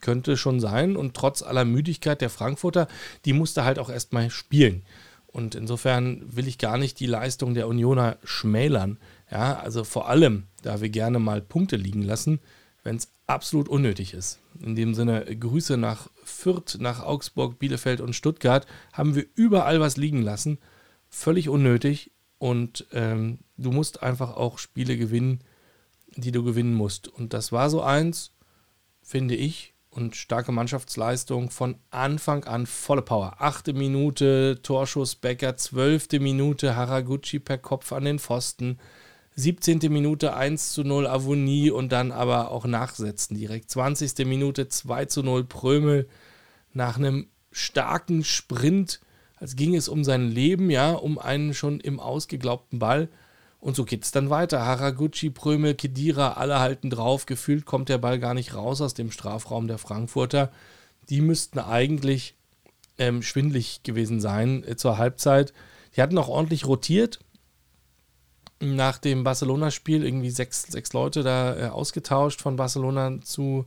könnte schon sein. Und trotz aller Müdigkeit der Frankfurter, die musste halt auch erstmal spielen. Und insofern will ich gar nicht die Leistung der Unioner schmälern. Ja, also vor allem, da wir gerne mal Punkte liegen lassen, wenn es absolut unnötig ist. In dem Sinne, Grüße nach Fürth, nach Augsburg, Bielefeld und Stuttgart haben wir überall was liegen lassen. Völlig unnötig. Und ähm, du musst einfach auch Spiele gewinnen, die du gewinnen musst. Und das war so eins, finde ich. Und starke Mannschaftsleistung von Anfang an volle Power. Achte Minute, Torschuss Becker, zwölfte Minute, Haraguchi per Kopf an den Pfosten. 17. Minute 1 zu 0 Avonie und dann aber auch nachsetzen direkt. 20. Minute 2 zu 0 Prömel nach einem starken Sprint, als ging es um sein Leben, ja, um einen schon im ausgeglaubten Ball. Und so geht es dann weiter. Haraguchi, Prömel, Kedira, alle halten drauf. Gefühlt kommt der Ball gar nicht raus aus dem Strafraum der Frankfurter. Die müssten eigentlich ähm, schwindlig gewesen sein äh, zur Halbzeit. Die hatten auch ordentlich rotiert nach dem Barcelona-Spiel irgendwie sechs, sechs Leute da äh, ausgetauscht von Barcelona zu,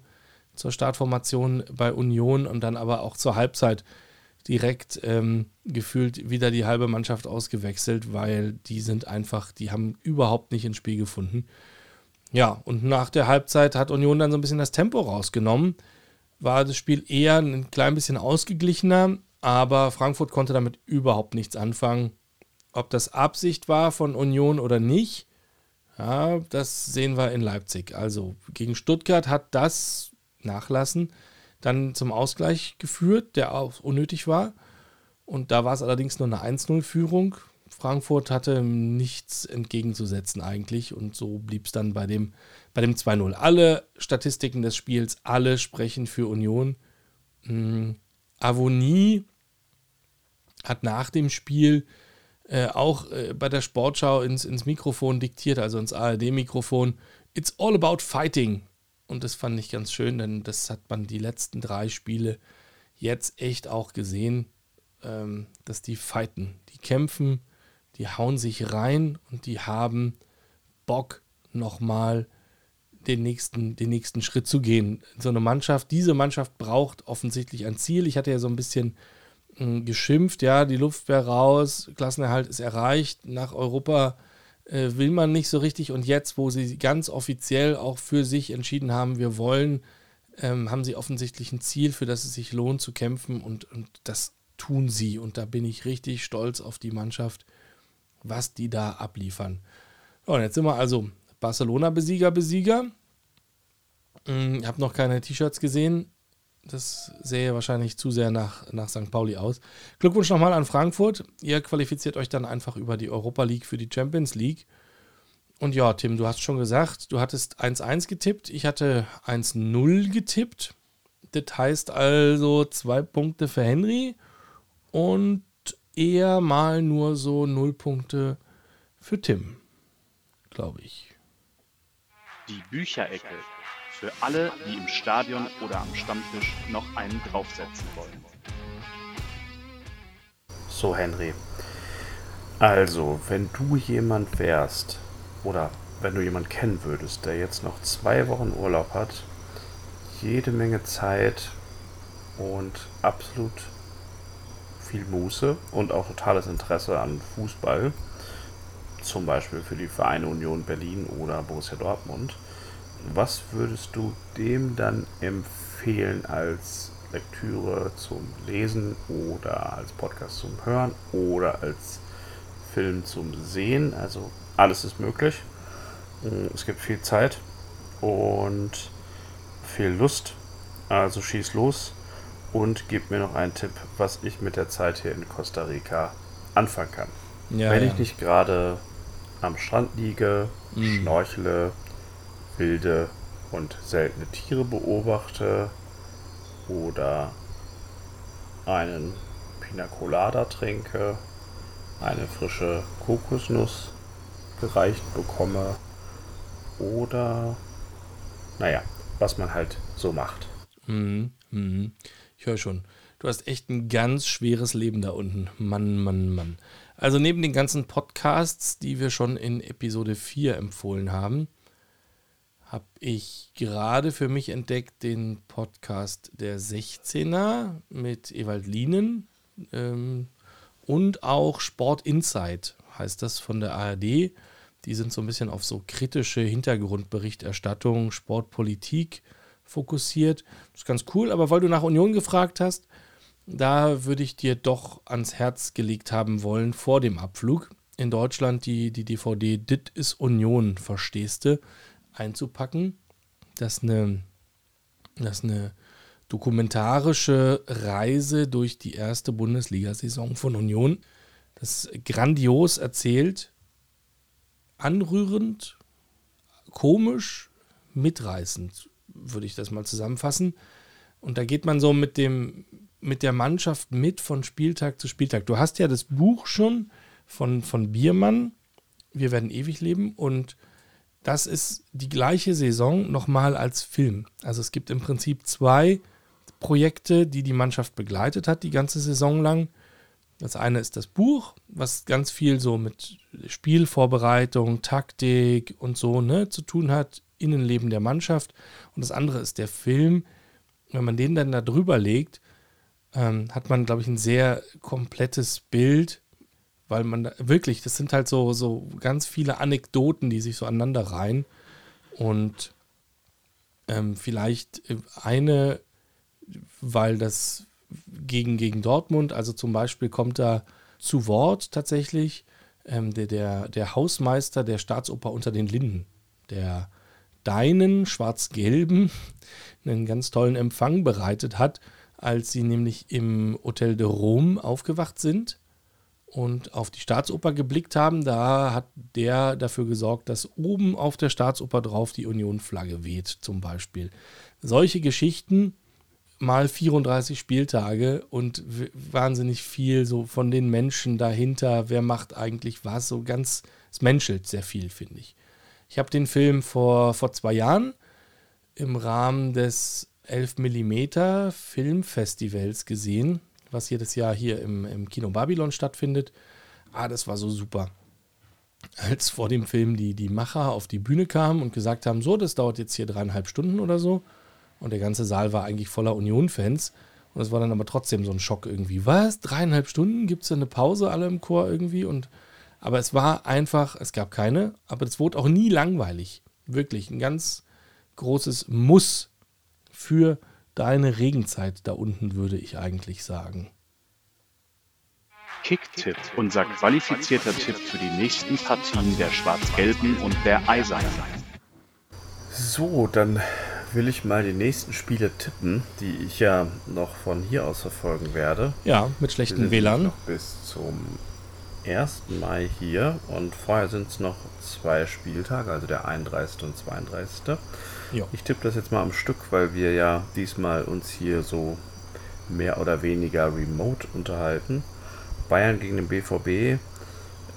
zur Startformation bei Union und dann aber auch zur Halbzeit direkt ähm, gefühlt wieder die halbe Mannschaft ausgewechselt, weil die sind einfach, die haben überhaupt nicht ins Spiel gefunden. Ja, und nach der Halbzeit hat Union dann so ein bisschen das Tempo rausgenommen. War das Spiel eher ein klein bisschen ausgeglichener, aber Frankfurt konnte damit überhaupt nichts anfangen. Ob das Absicht war von Union oder nicht, ja, das sehen wir in Leipzig. Also gegen Stuttgart hat das Nachlassen dann zum Ausgleich geführt, der auch unnötig war. Und da war es allerdings nur eine 1-0-Führung. Frankfurt hatte nichts entgegenzusetzen eigentlich und so blieb es dann bei dem, bei dem 2-0. Alle Statistiken des Spiels, alle sprechen für Union. Hm, Avonie hat nach dem Spiel äh, auch äh, bei der Sportschau ins, ins Mikrofon diktiert, also ins ARD-Mikrofon, It's all about fighting. Und das fand ich ganz schön, denn das hat man die letzten drei Spiele jetzt echt auch gesehen, ähm, dass die fighten. Die kämpfen, die hauen sich rein und die haben Bock, nochmal den nächsten, den nächsten Schritt zu gehen. So eine Mannschaft, diese Mannschaft braucht offensichtlich ein Ziel. Ich hatte ja so ein bisschen geschimpft, ja, die Luftwehr raus, Klassenerhalt ist erreicht, nach Europa äh, will man nicht so richtig und jetzt, wo sie ganz offiziell auch für sich entschieden haben, wir wollen, ähm, haben sie offensichtlich ein Ziel, für das es sich lohnt zu kämpfen und, und das tun sie und da bin ich richtig stolz auf die Mannschaft, was die da abliefern. Ja, und jetzt sind wir also Barcelona-Besieger, Besieger. Hm, ich habe noch keine T-Shirts gesehen. Das sähe wahrscheinlich zu sehr nach, nach St. Pauli aus. Glückwunsch nochmal an Frankfurt. Ihr qualifiziert euch dann einfach über die Europa League für die Champions League. Und ja, Tim, du hast schon gesagt, du hattest 1-1 getippt. Ich hatte 1-0 getippt. Das heißt also zwei Punkte für Henry und eher mal nur so null Punkte für Tim, glaube ich. Die Bücherecke für alle, die im Stadion oder am Stammtisch noch einen draufsetzen wollen. So, Henry. Also, wenn du jemand wärst, oder wenn du jemand kennen würdest, der jetzt noch zwei Wochen Urlaub hat, jede Menge Zeit und absolut viel Muße und auch totales Interesse an Fußball, zum Beispiel für die Vereine Union Berlin oder Borussia Dortmund, was würdest du dem dann empfehlen als Lektüre zum Lesen oder als Podcast zum Hören oder als Film zum Sehen? Also alles ist möglich. Es gibt viel Zeit und viel Lust. Also schieß los und gib mir noch einen Tipp, was ich mit der Zeit hier in Costa Rica anfangen kann. Ja, Wenn ja. ich nicht gerade am Strand liege, mm. schnorchle, wilde und seltene Tiere beobachte oder einen Pina Colada trinke, eine frische Kokosnuss gereicht bekomme oder naja, was man halt so macht. Mhm, mhm. Ich höre schon. Du hast echt ein ganz schweres Leben da unten. Mann, Mann, Mann. Also neben den ganzen Podcasts, die wir schon in Episode 4 empfohlen haben, habe ich gerade für mich entdeckt den Podcast der 16er mit Ewald Lienen ähm, und auch Sport Insight heißt das von der ARD. Die sind so ein bisschen auf so kritische Hintergrundberichterstattung, Sportpolitik fokussiert. Das ist ganz cool, aber weil du nach Union gefragt hast, da würde ich dir doch ans Herz gelegt haben wollen vor dem Abflug. In Deutschland die, die DVD Dit ist Union, verstehst du, einzupacken. Das ist eine, das ist eine dokumentarische Reise durch die erste Bundesliga-Saison von Union. Das grandios erzählt, anrührend, komisch, mitreißend würde ich das mal zusammenfassen. Und da geht man so mit dem, mit der Mannschaft mit von Spieltag zu Spieltag. Du hast ja das Buch schon von, von Biermann, Wir werden ewig leben, und das ist die gleiche Saison nochmal als Film. Also es gibt im Prinzip zwei Projekte, die die Mannschaft begleitet hat, die ganze Saison lang. Das eine ist das Buch, was ganz viel so mit Spielvorbereitung, Taktik und so ne, zu tun hat, Innenleben der Mannschaft. Und das andere ist der Film. Wenn man den dann da drüber legt, ähm, hat man, glaube ich, ein sehr komplettes Bild, weil man wirklich, das sind halt so, so ganz viele Anekdoten, die sich so aneinander reihen. Und ähm, vielleicht eine, weil das gegen, gegen Dortmund, also zum Beispiel kommt da zu Wort tatsächlich ähm, der, der, der Hausmeister der Staatsoper unter den Linden, der deinen schwarz-gelben *laughs* einen ganz tollen Empfang bereitet hat, als sie nämlich im Hotel de Rome aufgewacht sind und auf die Staatsoper geblickt haben. Da hat der dafür gesorgt, dass oben auf der Staatsoper drauf die Union-Flagge weht, zum Beispiel. Solche Geschichten mal 34 Spieltage und wahnsinnig viel so von den Menschen dahinter, wer macht eigentlich was, so ganz, es menschelt sehr viel, finde ich. Ich habe den Film vor, vor zwei Jahren im Rahmen des 11 mm Filmfestivals gesehen, was jedes Jahr hier im, im Kino Babylon stattfindet. Ah, das war so super. Als vor dem Film die, die Macher auf die Bühne kamen und gesagt haben, so, das dauert jetzt hier dreieinhalb Stunden oder so. Und der ganze Saal war eigentlich voller Union-Fans. Und es war dann aber trotzdem so ein Schock irgendwie. Was? Dreieinhalb Stunden? Gibt es eine Pause alle im Chor irgendwie? Und aber es war einfach, es gab keine, aber es wurde auch nie langweilig. Wirklich ein ganz großes Muss für deine Regenzeit da unten, würde ich eigentlich sagen. Kicktipp, unser qualifizierter Tipp für die nächsten Partien der Schwarz-Gelben und der Eisernen. So, dann will ich mal die nächsten Spiele tippen, die ich ja noch von hier aus verfolgen werde. Ja, mit schlechten WLAN. Noch bis zum 1. Mai hier und vorher sind es noch zwei Spieltage, also der 31. und 32. Jo. Ich tippe das jetzt mal am Stück, weil wir ja diesmal uns hier so mehr oder weniger remote unterhalten. Bayern gegen den BVB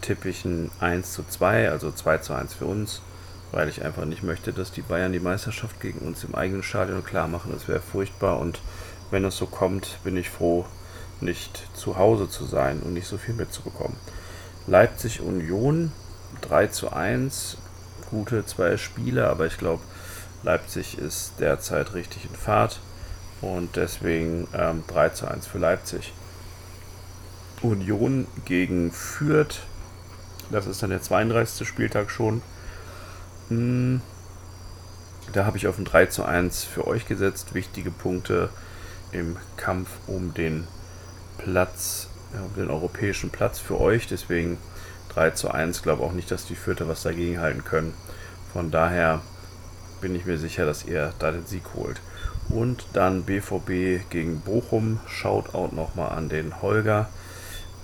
tippe ich ein 1 zu 2, also 2 zu 1 für uns, weil ich einfach nicht möchte, dass die Bayern die Meisterschaft gegen uns im eigenen Stadion klar machen. Das wäre furchtbar und wenn es so kommt, bin ich froh, nicht zu Hause zu sein und nicht so viel mitzubekommen. Leipzig Union 3 zu 1, gute zwei Spiele, aber ich glaube, Leipzig ist derzeit richtig in Fahrt und deswegen ähm, 3 zu 1 für Leipzig. Union gegen Fürth, das ist dann der 32. Spieltag schon. Hm, da habe ich auf ein 3 zu 1 für euch gesetzt. Wichtige Punkte im Kampf um den Platz, um den europäischen Platz für euch. Deswegen 3 zu 1. Glaube auch nicht, dass die Fürther was dagegen halten können. Von daher bin ich mir sicher, dass ihr da den Sieg holt. Und dann BVB gegen Bochum. Shoutout nochmal an den Holger,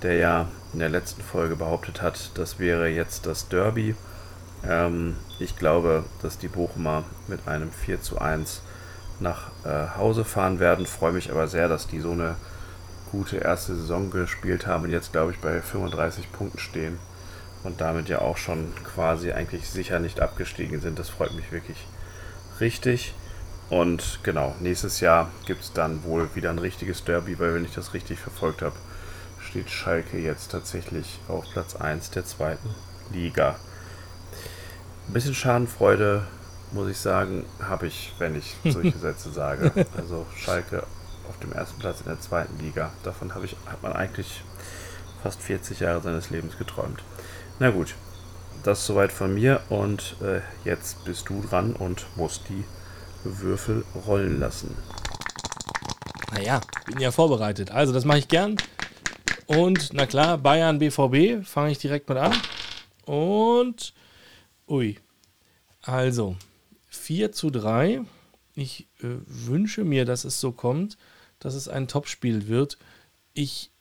der ja in der letzten Folge behauptet hat, das wäre jetzt das Derby. Ähm, ich glaube, dass die Bochumer mit einem 4 zu 1 nach äh, Hause fahren werden. Freue mich aber sehr, dass die so eine gute erste Saison gespielt haben und jetzt, glaube ich, bei 35 Punkten stehen und damit ja auch schon quasi eigentlich sicher nicht abgestiegen sind. Das freut mich wirklich richtig. Und genau, nächstes Jahr gibt es dann wohl wieder ein richtiges Derby, weil wenn ich das richtig verfolgt habe, steht Schalke jetzt tatsächlich auf Platz 1 der zweiten Liga. Ein bisschen Schadenfreude, muss ich sagen, habe ich, wenn ich solche *laughs* Sätze sage. Also Schalke auf dem ersten Platz in der zweiten Liga. Davon habe ich, hat man eigentlich fast 40 Jahre seines Lebens geträumt. Na gut, das soweit von mir und äh, jetzt bist du dran und musst die Würfel rollen lassen. Naja, bin ja vorbereitet. Also, das mache ich gern. Und na klar, Bayern BVB fange ich direkt mit an. Und ui. Also, 4 zu 3. Ich äh, wünsche mir, dass es so kommt, dass es ein Topspiel wird. Ich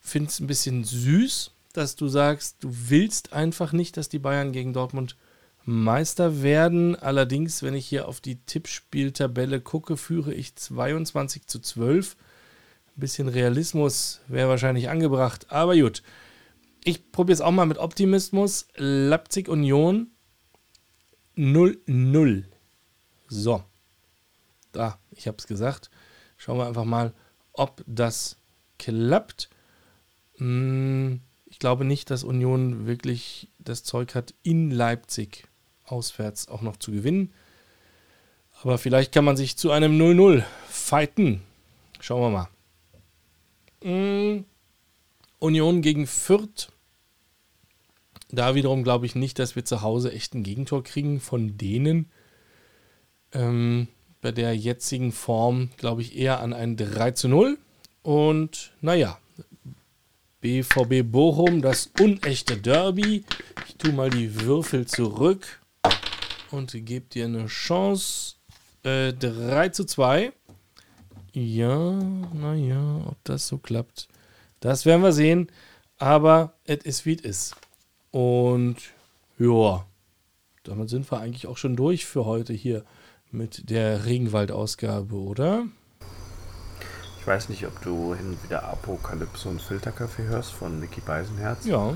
finde es ein bisschen süß, dass du sagst, du willst einfach nicht, dass die Bayern gegen Dortmund Meister werden. Allerdings, wenn ich hier auf die Tippspieltabelle gucke, führe ich 22 zu 12. Ein bisschen Realismus wäre wahrscheinlich angebracht, aber gut. Ich probiere es auch mal mit Optimismus. Leipzig Union 0-0. So. Da, ich habe es gesagt. Schauen wir einfach mal, ob das klappt. Hm, glaube nicht, dass Union wirklich das Zeug hat, in Leipzig auswärts auch noch zu gewinnen. Aber vielleicht kann man sich zu einem 0-0 fighten. Schauen wir mal. Mm, Union gegen Fürth. Da wiederum glaube ich nicht, dass wir zu Hause echt ein Gegentor kriegen von denen. Ähm, bei der jetzigen Form glaube ich eher an ein 3 zu 0. Und naja, BVB Bochum, das unechte Derby. Ich tue mal die Würfel zurück und gebe dir eine Chance. Äh, 3 zu 2. Ja, naja, ob das so klappt. Das werden wir sehen. Aber es ist wie es ist. Und ja, damit sind wir eigentlich auch schon durch für heute hier mit der Regenwald-Ausgabe, oder? Ich weiß nicht, ob du hin und wieder Apokalypse und Filterkaffee hörst von Mickey Beisenherz. Ja.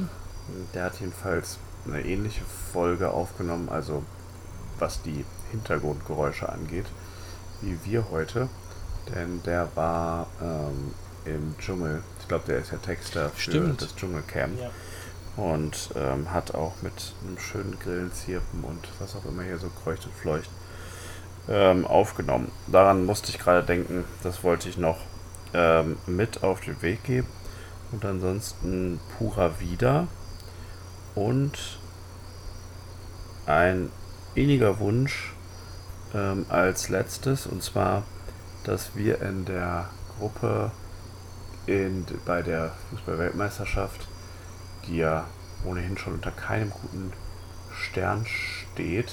Der hat jedenfalls eine ähnliche Folge aufgenommen, also was die Hintergrundgeräusche angeht, wie wir heute. Denn der war ähm, im Dschungel. Ich glaube, der ist ja Texter für Stimmt. das Dschungelcamp. Ja. Und ähm, hat auch mit einem schönen Grillenzirpen und was auch immer hier so kreucht und fleucht ähm, aufgenommen. Daran musste ich gerade denken, das wollte ich noch ähm, mit auf den Weg geben. Und ansonsten purer Wieder und ein inniger Wunsch ähm, als letztes, und zwar, dass wir in der Gruppe in, bei der Fußball-Weltmeisterschaft, die ja ohnehin schon unter keinem guten Stern steht,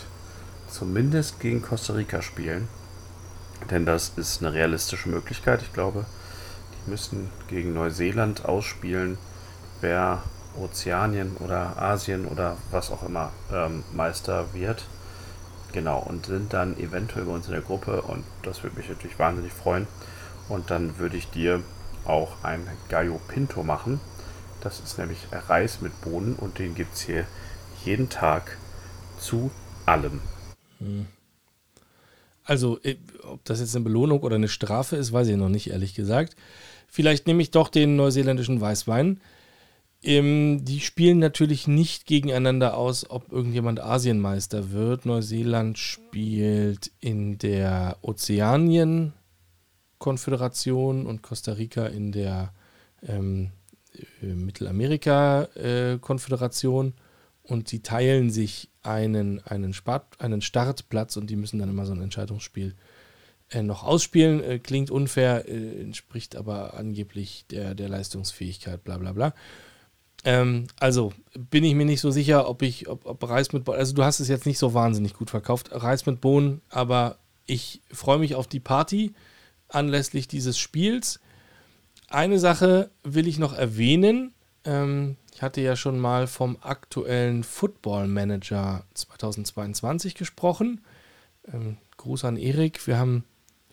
zumindest gegen Costa Rica spielen. Denn das ist eine realistische Möglichkeit. Ich glaube, müssen gegen Neuseeland ausspielen, wer Ozeanien oder Asien oder was auch immer ähm, Meister wird. Genau, und sind dann eventuell bei uns in der Gruppe und das würde mich natürlich wahnsinnig freuen. Und dann würde ich dir auch ein Gallo Pinto machen. Das ist nämlich Reis mit Bohnen und den gibt es hier jeden Tag zu allem. Hm. Also, ob das jetzt eine Belohnung oder eine Strafe ist, weiß ich noch nicht, ehrlich gesagt. Vielleicht nehme ich doch den neuseeländischen Weißwein. Ähm, die spielen natürlich nicht gegeneinander aus, ob irgendjemand Asienmeister wird. Neuseeland spielt in der Ozeanien-Konföderation und Costa Rica in der ähm, äh, Mittelamerika-Konföderation. und die teilen sich einen, einen, Spart, einen Startplatz und die müssen dann immer so ein Entscheidungsspiel äh, noch ausspielen. Äh, klingt unfair, äh, entspricht aber angeblich der, der Leistungsfähigkeit, bla bla bla. Ähm, also bin ich mir nicht so sicher, ob ich, ob, ob Reis mit Bohnen, also du hast es jetzt nicht so wahnsinnig gut verkauft, Reis mit Bohnen, aber ich freue mich auf die Party anlässlich dieses Spiels. Eine Sache will ich noch erwähnen. Ähm, ich hatte ja schon mal vom aktuellen Football Manager 2022 gesprochen. Ähm, Gruß an Erik. Wir haben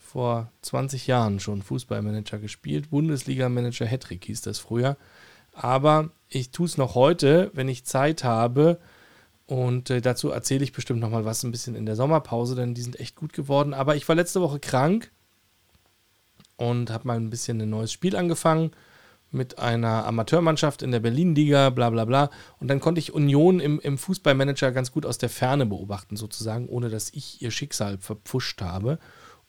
vor 20 Jahren schon Fußballmanager gespielt. Bundesliga-Manager Hattrick hieß das früher. Aber ich tue es noch heute, wenn ich Zeit habe. Und äh, dazu erzähle ich bestimmt noch mal was ein bisschen in der Sommerpause, denn die sind echt gut geworden. Aber ich war letzte Woche krank und habe mal ein bisschen ein neues Spiel angefangen mit einer Amateurmannschaft in der Berlin-Liga, bla bla bla. Und dann konnte ich Union im, im Fußballmanager ganz gut aus der Ferne beobachten, sozusagen, ohne dass ich ihr Schicksal verpfuscht habe.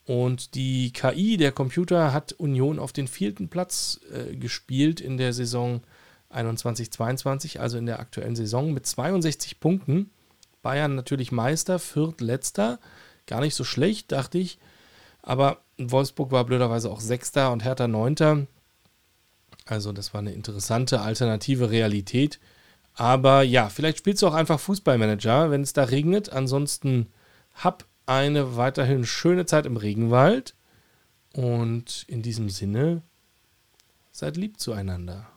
Und die KI, der Computer, hat Union auf den vierten Platz äh, gespielt in der Saison 21-22, also in der aktuellen Saison mit 62 Punkten. Bayern natürlich Meister, Viertletzter. Gar nicht so schlecht, dachte ich. Aber Wolfsburg war blöderweise auch Sechster und Hertha Neunter. Also das war eine interessante alternative Realität. Aber ja, vielleicht spielst du auch einfach Fußballmanager, wenn es da regnet. Ansonsten hab eine weiterhin schöne Zeit im Regenwald. Und in diesem Sinne, seid lieb zueinander.